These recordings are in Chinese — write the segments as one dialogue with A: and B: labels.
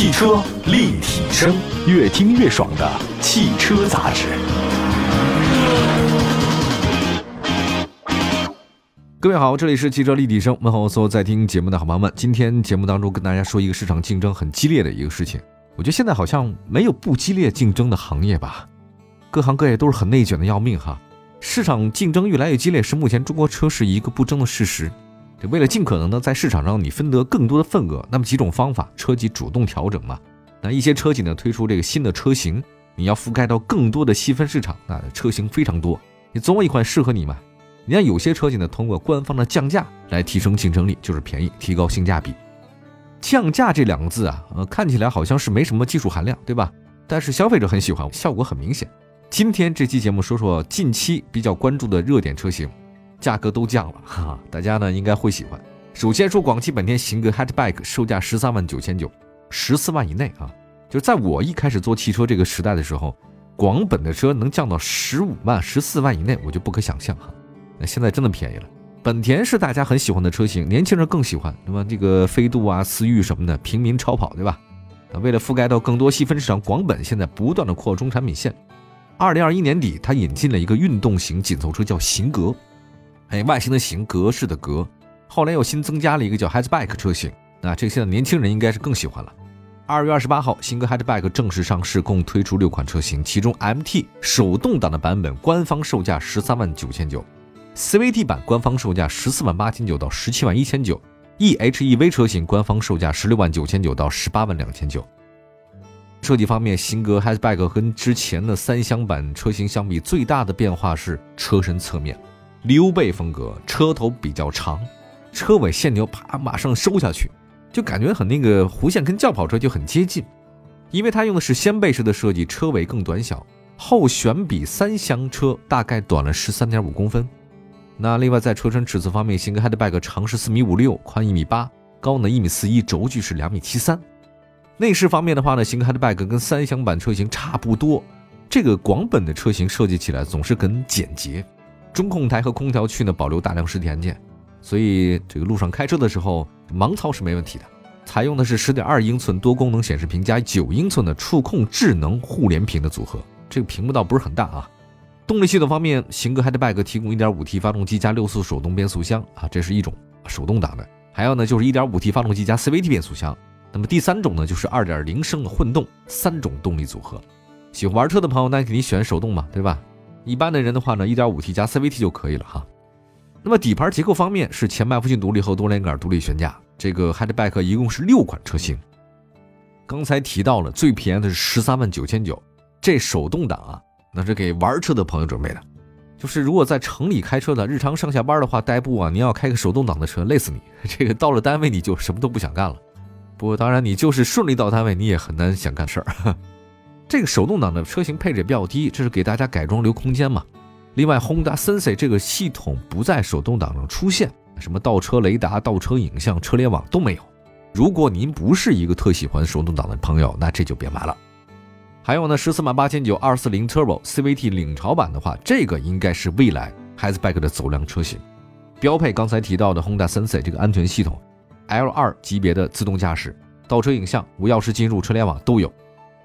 A: 汽车立体声，越听越爽的汽车杂志。各位好，这里是汽车立体声，问候所有在听节目的好朋友们。今天节目当中跟大家说一个市场竞争很激烈的一个事情。我觉得现在好像没有不激烈竞争的行业吧，各行各业都是很内卷的要命哈。市场竞争越来越激烈，是目前中国车市一个不争的事实。为了尽可能的在市场上你分得更多的份额，那么几种方法，车企主动调整嘛。那一些车企呢推出这个新的车型，你要覆盖到更多的细分市场，那车型非常多，你总有一款适合你嘛。你看有些车企呢通过官方的降价来提升竞争力，就是便宜，提高性价比。降价这两个字啊，呃，看起来好像是没什么技术含量，对吧？但是消费者很喜欢，效果很明显。今天这期节目说说近期比较关注的热点车型。价格都降了哈哈，大家呢应该会喜欢。首先说广汽本田型格 Hatchback，售价十三万九千九，十四万以内啊。就在我一开始做汽车这个时代的时候，广本的车能降到十五万、十四万以内，我就不可想象哈。那现在真的便宜了。本田是大家很喜欢的车型，年轻人更喜欢，那么？这个飞度啊、思域什么的，平民超跑，对吧？那为了覆盖到更多细分市场，广本现在不断的扩充产品线。二零二一年底，它引进了一个运动型紧凑车，叫型格。哎，外形的形，格式的格，后来又新增加了一个叫 Hatchback 车型，那这个现在年轻人应该是更喜欢了。二月二十八号，新格 Hatchback 正式上市，共推出六款车型，其中 MT 手动挡的版本官方售价十三万九千九，CVT 版官方售价十四万八千九到十七万一千九，EHEV 车型官方售价十六万九千九到十八万两千九。设计方面，新格 Hatchback 跟之前的三厢版车型相比，最大的变化是车身侧面。溜背风格，车头比较长，车尾线条啪马上收下去，就感觉很那个弧线跟轿跑车就很接近。因为它用的是掀背式的设计，车尾更短小，后悬比三厢车大概短了十三点五公分。那另外在车身尺寸方面，新格 Hatchback 长是四米五六，宽一米八，高呢一米四一，轴距是两米七三。内饰方面的话呢，新格 Hatchback 跟三厢版车型差不多，这个广本的车型设计起来总是很简洁。中控台和空调区呢保留大量实体按键，所以这个路上开车的时候盲操是没问题的。采用的是十点二英寸多功能显示屏加九英寸的触控智能互联屏的组合，这个屏幕倒不是很大啊。动力系统方面，型格 Hatchback 提供一点五 T 发动机加六速手动变速箱啊，这是一种手动挡的。还有呢就是一点五 T 发动机加 CVT 变速箱。那么第三种呢就是二点零升的混动，三种动力组合。喜欢玩车的朋友，那肯定选手动嘛，对吧？一般的人的话呢，1.5T 加 CVT 就可以了哈。那么底盘结构方面是前麦弗逊独立后多连杆独立悬架。这个 Hatchback 一共是六款车型。刚才提到了最便宜的是十三万九千九，这手动挡啊，那是给玩车的朋友准备的。就是如果在城里开车的，日常上下班的话，代步啊，你要开个手动挡的车，累死你。这个到了单位你就什么都不想干了。不过当然你就是顺利到单位，你也很难想干事儿。这个手动挡的车型配置也比较低，这是给大家改装留空间嘛。另外，Honda Sensei 这个系统不在手动挡上出现，什么倒车雷达、倒车影像、车联网都没有。如果您不是一个特喜欢手动挡的朋友，那这就别买了。还有呢，十四万八千九二四零 Turbo CVT 领潮版的话，这个应该是未来 h a t c b a c k 的走量车型，标配刚才提到的 Honda Sensei 这个安全系统，L2 级别的自动驾驶、倒车影像、无钥匙进入、车联网都有。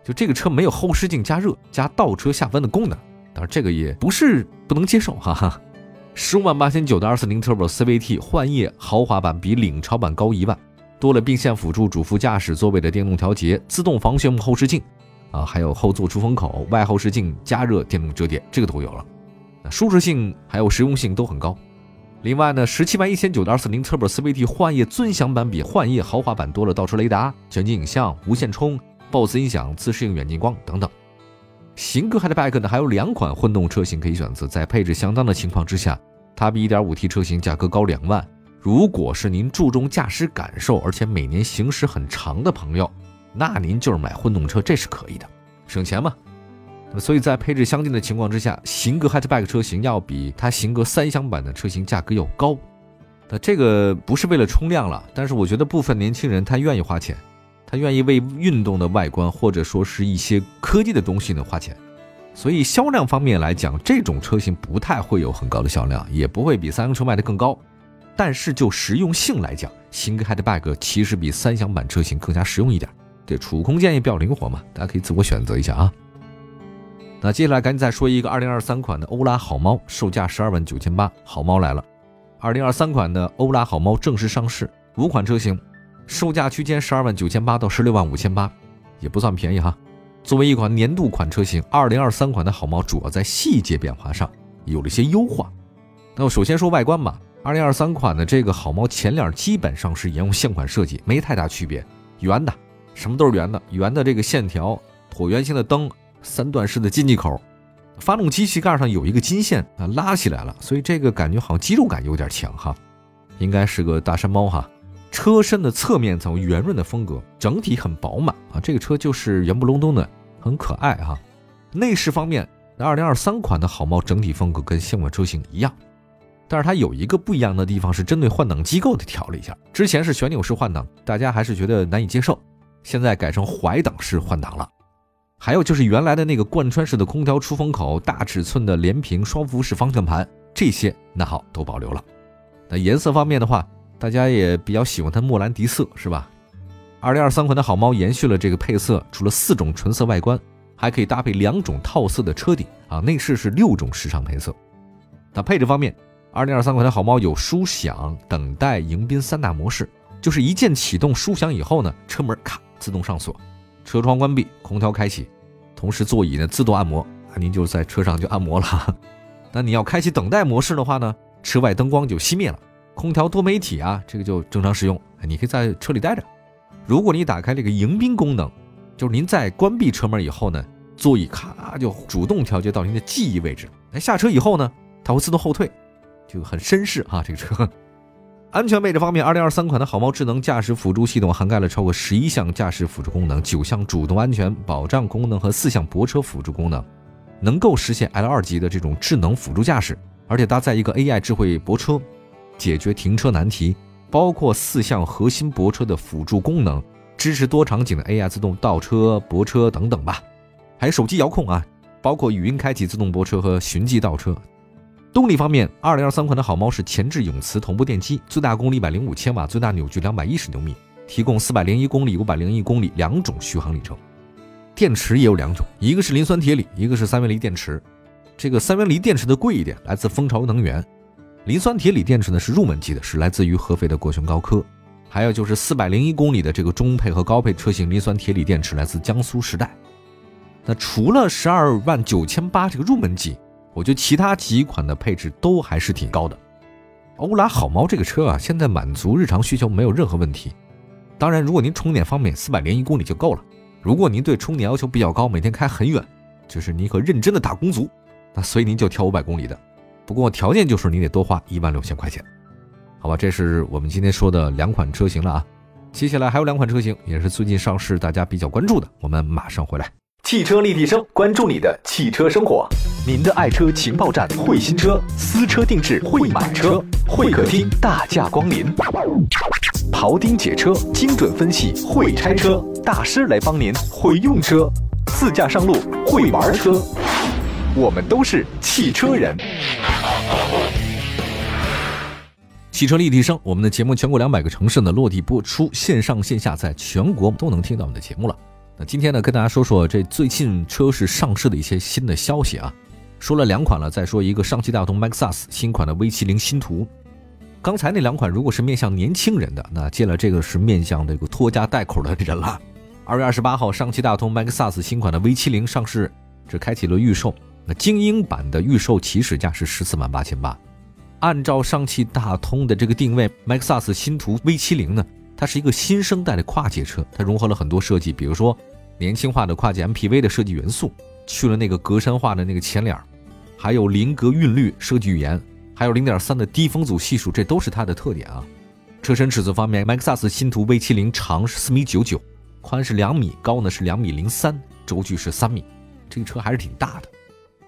A: 就这个车没有后视镜加热加倒车下弯的功能，当然这个也不是不能接受，哈哈。十五万八千九的二四零 Turbo CVT 幻夜豪华版比领潮版高一万，多了并线辅助、主副驾驶座位的电动调节、自动防眩目后视镜，啊，还有后座出风口、外后视镜加热、电动折叠，这个都有了。那舒适性还有实用性都很高。另外呢，十七万一千九的二四零 Turbo CVT 幻夜尊享版比幻夜豪华版多了倒车雷达、全景影像、无线充。BOSS 音响、自适应远近光等等，型格 Hatchback 呢还有两款混动车型可以选择，在配置相当的情况之下，它比 1.5T 车型价格高两万。如果是您注重驾驶感受，而且每年行驶很长的朋友，那您就是买混动车，这是可以的，省钱嘛。那么所以在配置相近的情况之下，型格 Hatchback 车型要比它型格三厢版的车型价格要高。那这个不是为了冲量了，但是我觉得部分年轻人他愿意花钱。他愿意为运动的外观或者说是一些科技的东西呢花钱，所以销量方面来讲，这种车型不太会有很高的销量，也不会比三厢车卖的更高。但是就实用性来讲，新 Hatchback 其实比三厢版车型更加实用一点。这储物空间也比较灵活嘛，大家可以自我选择一下啊。那接下来赶紧再说一个二零二三款的欧拉好猫，售价十二万九千八，好猫来了。二零二三款的欧拉好猫正式上市，五款车型，售价区间十二万九千八到十六万五千八，也不算便宜哈。作为一款年度款车型，二零二三款的好猫主要在细节变化上有了一些优化。那么首先说外观吧，二零二三款的这个好猫前脸基本上是沿用现款设计，没太大区别，圆的，什么都是圆的，圆的这个线条，椭圆形的灯。三段式的进气口，发动机气盖上有一个金线啊，拉起来了，所以这个感觉好像肌肉感有点强哈，应该是个大山猫哈。车身的侧面走圆润的风格，整体很饱满啊，这个车就是圆不隆咚的，很可爱哈。内饰方面，那二零二三款的好猫整体风格跟现款车型一样，但是它有一个不一样的地方是针对换挡机构的调了一下，之前是旋钮式换挡，大家还是觉得难以接受，现在改成怀挡式换挡了。还有就是原来的那个贯穿式的空调出风口、大尺寸的连屏双幅式方向盘，这些那好都保留了。那颜色方面的话，大家也比较喜欢它莫兰迪色，是吧？二零二三款的好猫延续了这个配色，除了四种纯色外观，还可以搭配两种套色的车顶啊。内饰是六种时尚配色。那配置方面，二零二三款的好猫有舒享、等待、迎宾三大模式，就是一键启动舒享以后呢，车门咔自动上锁。车窗关闭，空调开启，同时座椅呢自动按摩，您就在车上就按摩了。那你要开启等待模式的话呢，车外灯光就熄灭了，空调多媒体啊，这个就正常使用，你可以在车里待着。如果你打开这个迎宾功能，就是您在关闭车门以后呢，座椅咔就主动调节到您的记忆位置。哎，下车以后呢，它会自动后退，就很绅士啊，这个车。安全配置方面，二零二三款的好猫智能驾驶辅助系统涵盖了超过十一项驾驶辅助功能、九项主动安全保障功能和四项泊车辅助功能，能够实现 L 二级的这种智能辅助驾驶，而且搭载一个 AI 智慧泊车，解决停车难题，包括四项核心泊车的辅助功能，支持多场景的 AI 自动倒车、泊车等等吧，还有手机遥控啊，包括语音开启自动泊车和循迹倒车。动力方面，二零二三款的好猫是前置永磁同步电机，最大功率一百零五千瓦，最大扭矩两百一十牛米，提供四百零一公里、五百零一公里两种续航里程。电池也有两种，一个是磷酸铁锂，一个是三元锂电池。这个三元锂电池的贵一点，来自蜂巢能源；磷酸铁锂电池呢是入门级的，是来自于合肥的国轩高科。还有就是四百零一公里的这个中配和高配车型磷酸铁锂电池来自江苏时代。那除了十二万九千八这个入门级。我觉得其他几款的配置都还是挺高的。欧拉好猫这个车啊，现在满足日常需求没有任何问题。当然，如果您充电方面，四百零一公里就够了。如果您对充电要求比较高，每天开很远，就是您可认真的打工族，那所以您就挑五百公里的。不过条件就是你得多花一万六千块钱，好吧？这是我们今天说的两款车型了啊。接下来还有两款车型也是最近上市，大家比较关注的，我们马上回来。
B: 汽车立体声，关注你的汽车生活。您的爱车情报站，会新车，私车定制，会买车，会客厅大驾光临。庖丁解车，精准分析，会拆车大师来帮您，会用车，自驾上路，会玩车。我们都是汽车人。
A: 汽车立体声，我们的节目全国两百个城市呢落地播出，线上线下在全国都能听到我们的节目了。那今天呢，跟大家说说这最近车市上市的一些新的消息啊。说了两款了，再说一个上汽大通 MAXUS 新款的 V70 新途。刚才那两款如果是面向年轻人的，那接了这个是面向这个拖家带口的人了。二月二十八号，上汽大通 MAXUS 新款的 V70 上市，这开启了预售。那精英版的预售起始价是十四万八千八。按照上汽大通的这个定位，MAXUS 新途 V70 呢？它是一个新生代的跨界车，它融合了很多设计，比如说年轻化的跨界 MPV 的设计元素，去了那个格栅化的那个前脸，还有零格韵律设计语言，还有零点三的低风阻系数，这都是它的特点啊。车身尺寸方面，MAXUS 新途 V70 长是四米九九，宽是两米，高呢是两米零三，轴距是三米，这个车还是挺大的。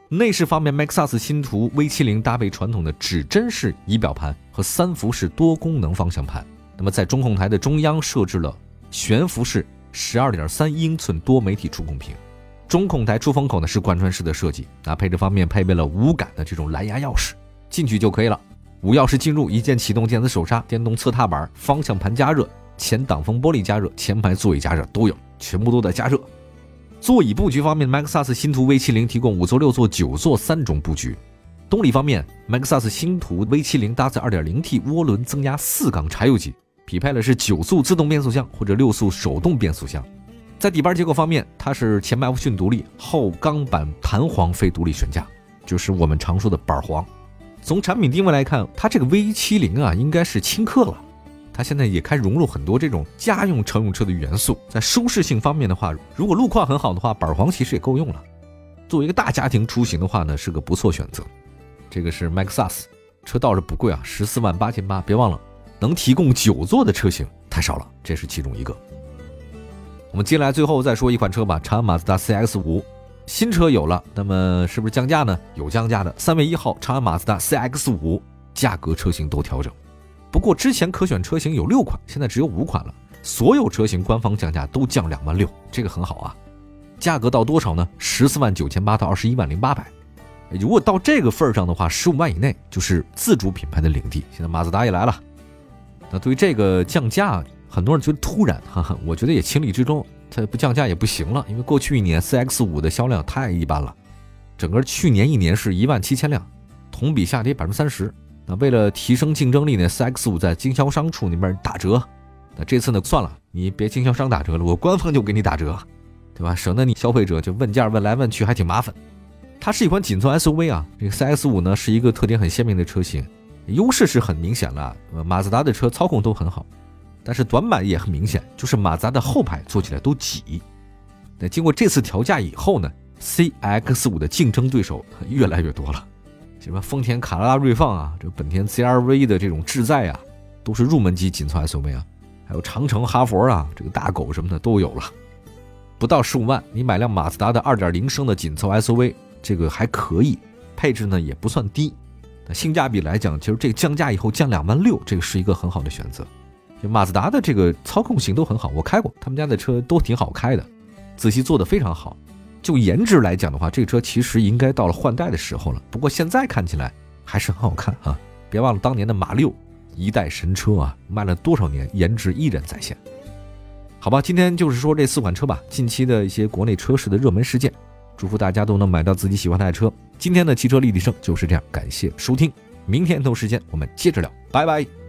A: 内饰方面，MAXUS 新途 V70 搭配传统的指针式仪表盘和三幅式多功能方向盘。那么在中控台的中央设置了悬浮式十二点三英寸多媒体触控屏，中控台出风口呢是贯穿式的设计。那配置方面配备了无感的这种蓝牙钥匙，进去就可以了。无钥匙进入，一键启动电子手刹、电动侧踏板、方向盘加热、前挡风玻璃加热、前排座椅加热都有。全部都在加热。座椅布局方面，MAXUS 新途 V70 提供五座、六座、九座三种布局。动力方面，MAXUS 星途 V70 搭载 2.0T 涡轮增压四缸柴油机，匹配的是九速自动变速箱或者六速手动变速箱。在底盘结构方面，它是前麦弗逊独立，后钢板弹簧非独立悬架，就是我们常说的板簧。从产品定位来看，它这个 V70 啊，应该是轻客了。它现在也开始融入很多这种家用乘用车的元素。在舒适性方面的话，如果路况很好的话，板簧其实也够用了。作为一个大家庭出行的话呢，是个不错选择。这个是 MAXUS，车倒是不贵啊，十四万八千八。别忘了，能提供九座的车型太少了，这是其中一个。我们接下来最后再说一款车吧，长安马自达 CX 五，新车有了，那么是不是降价呢？有降价的，三月一号，长安马自达 CX 五价格车型都调整。不过之前可选车型有六款，现在只有五款了，所有车型官方降价都降两万六，这个很好啊。价格到多少呢？十四万九千八到二十一万零八百。如果到这个份儿上的话，十五万以内就是自主品牌的领地。现在马自达也来了，那对于这个降价，很多人觉得突然，哈哈，我觉得也情理之中。它不降价也不行了，因为过去一年 CX 五的销量太一般了，整个去年一年是一万七千辆，同比下跌百分之三十。那为了提升竞争力呢，CX 五在经销商处那边打折。那这次呢，算了，你别经销商打折了，我官方就给你打折，对吧？省得你消费者就问价问来问去，还挺麻烦。它是一款紧凑 SUV 啊，这个 CX 五呢是一个特点很鲜明的车型，优势是很明显了。马自达的车操控都很好。但是短板也很明显，就是马自达的后排坐起来都挤。那经过这次调价以后呢，CX 五的竞争对手越来越多了，什么丰田卡罗拉锐放啊，这本田 CR-V 的这种智在啊，都是入门级紧凑 SUV 啊，还有长城、哈佛啊，这个大狗什么的都有了。不到十五万，你买辆马自达的2.0升的紧凑 SUV，这个还可以，配置呢也不算低。那性价比来讲，其实这个降价以后降两万六，这个是一个很好的选择。就马自达的这个操控性都很好，我开过他们家的车都挺好开的，仔细做的非常好。就颜值来讲的话，这个车其实应该到了换代的时候了。不过现在看起来还是很好看啊！别忘了当年的马六，一代神车啊，卖了多少年，颜值依然在线。好吧，今天就是说这四款车吧，近期的一些国内车市的热门事件，祝福大家都能买到自己喜欢的爱车。今天的汽车立体声就是这样，感谢收听，明天同时间我们接着聊，拜拜。